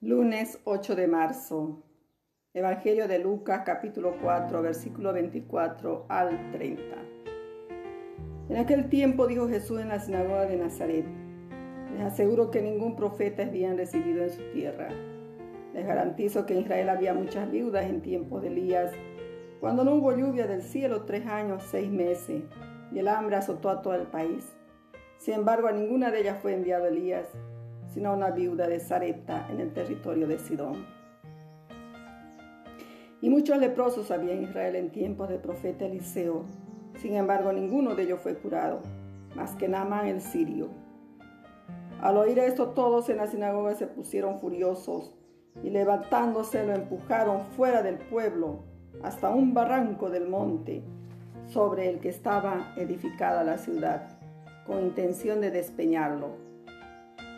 Lunes 8 de marzo. Evangelio de Lucas capítulo 4 versículo 24 al 30. En aquel tiempo dijo Jesús en la sinagoga de Nazaret, les aseguro que ningún profeta es bien recibido en su tierra. Les garantizo que en Israel había muchas viudas en tiempos de Elías, cuando no hubo lluvia del cielo tres años, seis meses, y el hambre azotó a todo el país. Sin embargo, a ninguna de ellas fue enviado Elías sino una viuda de Zareta en el territorio de Sidón. Y muchos leprosos había en Israel en tiempos del profeta Eliseo. Sin embargo, ninguno de ellos fue curado, más que Naamán el sirio. Al oír esto, todos en la sinagoga se pusieron furiosos y levantándose lo empujaron fuera del pueblo hasta un barranco del monte sobre el que estaba edificada la ciudad, con intención de despeñarlo.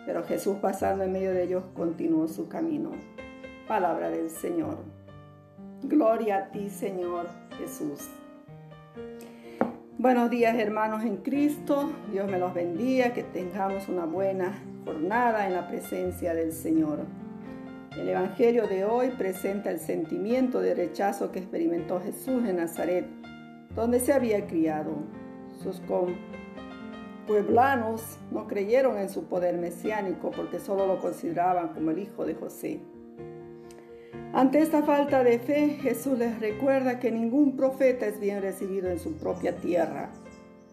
Pero Jesús pasando en medio de ellos continuó su camino. Palabra del Señor. Gloria a ti, Señor Jesús. Buenos días, hermanos en Cristo. Dios me los bendiga, que tengamos una buena jornada en la presencia del Señor. El Evangelio de hoy presenta el sentimiento de rechazo que experimentó Jesús en Nazaret, donde se había criado. Sus pueblanos no creyeron en su poder mesiánico porque solo lo consideraban como el hijo de José. Ante esta falta de fe, Jesús les recuerda que ningún profeta es bien recibido en su propia tierra,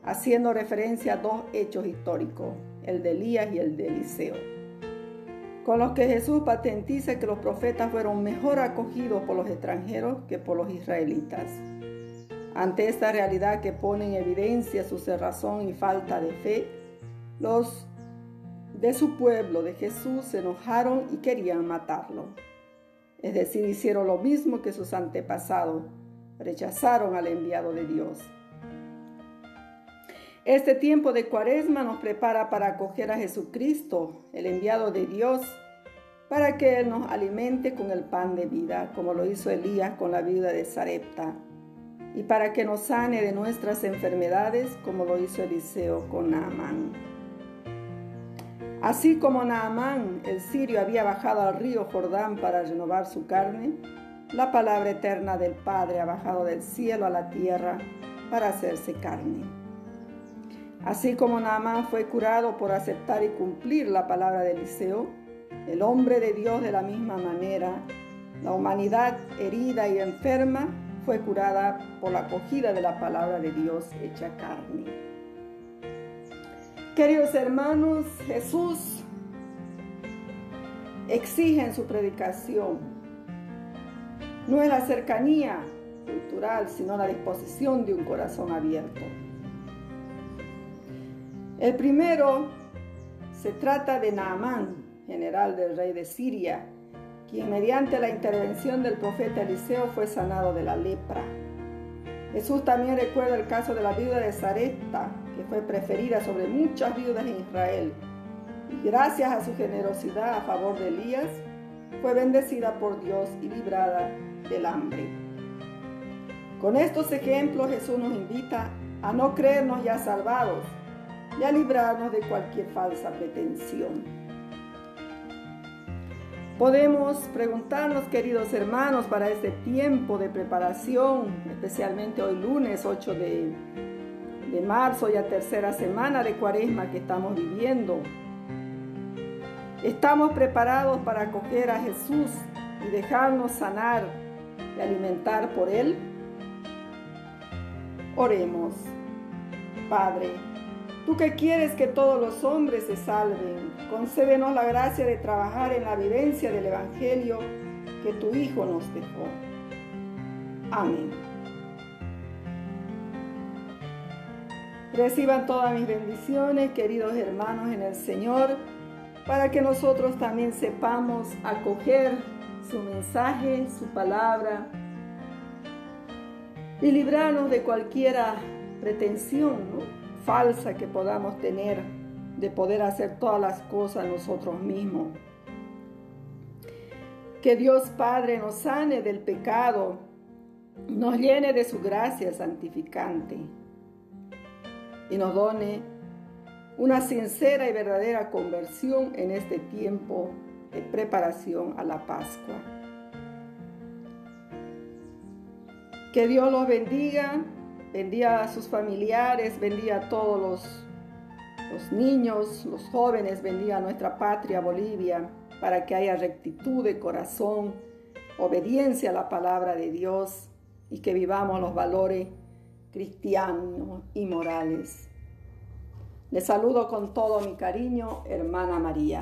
haciendo referencia a dos hechos históricos, el de Elías y el de Eliseo, con los que Jesús patentiza que los profetas fueron mejor acogidos por los extranjeros que por los israelitas. Ante esta realidad que pone en evidencia su cerrazón y falta de fe, los de su pueblo de Jesús se enojaron y querían matarlo. Es decir, hicieron lo mismo que sus antepasados, rechazaron al enviado de Dios. Este tiempo de cuaresma nos prepara para acoger a Jesucristo, el enviado de Dios, para que Él nos alimente con el pan de vida, como lo hizo Elías con la vida de Sarepta y para que nos sane de nuestras enfermedades como lo hizo Eliseo con Naamán. Así como Naamán, el sirio, había bajado al río Jordán para renovar su carne, la palabra eterna del Padre ha bajado del cielo a la tierra para hacerse carne. Así como Naamán fue curado por aceptar y cumplir la palabra de Eliseo, el hombre de Dios de la misma manera, la humanidad herida y enferma, fue curada por la acogida de la palabra de Dios hecha carne. Queridos hermanos, Jesús exige en su predicación no es la cercanía cultural, sino la disposición de un corazón abierto. El primero se trata de Naamán, general del rey de Siria, quien mediante la intervención del profeta Eliseo fue sanado de la lepra. Jesús también recuerda el caso de la viuda de Sarepta, que fue preferida sobre muchas viudas en Israel. Y gracias a su generosidad a favor de Elías, fue bendecida por Dios y librada del hambre. Con estos ejemplos Jesús nos invita a no creernos ya salvados y a librarnos de cualquier falsa pretensión. Podemos preguntarnos, queridos hermanos, para este tiempo de preparación, especialmente hoy lunes 8 de, de marzo, ya tercera semana de cuaresma que estamos viviendo. ¿Estamos preparados para acoger a Jesús y dejarnos sanar y alimentar por Él? Oremos. Padre, Tú que quieres que todos los hombres se salven, concédenos la gracia de trabajar en la vivencia del Evangelio que tu Hijo nos dejó. Amén. Reciban todas mis bendiciones, queridos hermanos en el Señor, para que nosotros también sepamos acoger su mensaje, su palabra y librarnos de cualquier pretensión, ¿no? Falsa que podamos tener de poder hacer todas las cosas nosotros mismos. Que Dios Padre nos sane del pecado, nos llene de su gracia santificante y nos done una sincera y verdadera conversión en este tiempo de preparación a la Pascua. Que Dios los bendiga, bendiga a sus familiares, bendiga a todos los, los niños, los jóvenes, bendiga a nuestra patria Bolivia, para que haya rectitud de corazón, obediencia a la palabra de Dios y que vivamos los valores cristianos y morales. Les saludo con todo mi cariño, hermana María.